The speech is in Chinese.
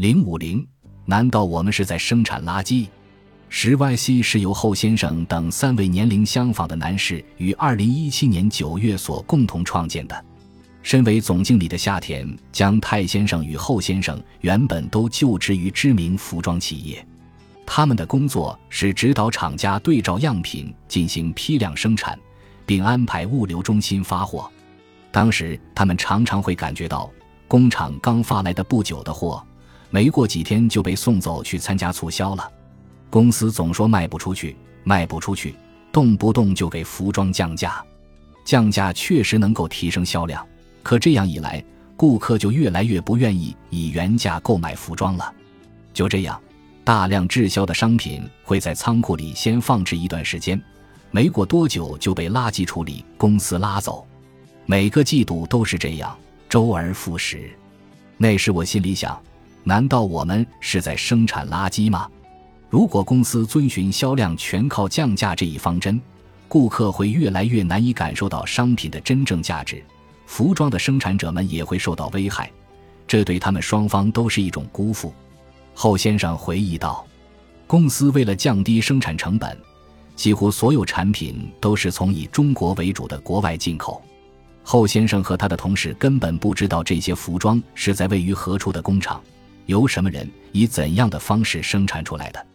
零五零，难道我们是在生产垃圾？十 YC 是由后先生等三位年龄相仿的男士于二零一七年九月所共同创建的。身为总经理的夏田将泰先生与后先生原本都就职于知名服装企业，他们的工作是指导厂家对照样品进行批量生产，并安排物流中心发货。当时他们常常会感觉到，工厂刚发来的不久的货，没过几天就被送走去参加促销了。公司总说卖不出去，卖不出去，动不动就给服装降价。降价确实能够提升销量。可这样一来，顾客就越来越不愿意以原价购买服装了。就这样，大量滞销的商品会在仓库里先放置一段时间，没过多久就被垃圾处理公司拉走。每个季度都是这样，周而复始。那时我心里想：难道我们是在生产垃圾吗？如果公司遵循销量全靠降价这一方针，顾客会越来越难以感受到商品的真正价值。服装的生产者们也会受到危害，这对他们双方都是一种辜负。后先生回忆道：“公司为了降低生产成本，几乎所有产品都是从以中国为主的国外进口。后先生和他的同事根本不知道这些服装是在位于何处的工厂，由什么人以怎样的方式生产出来的。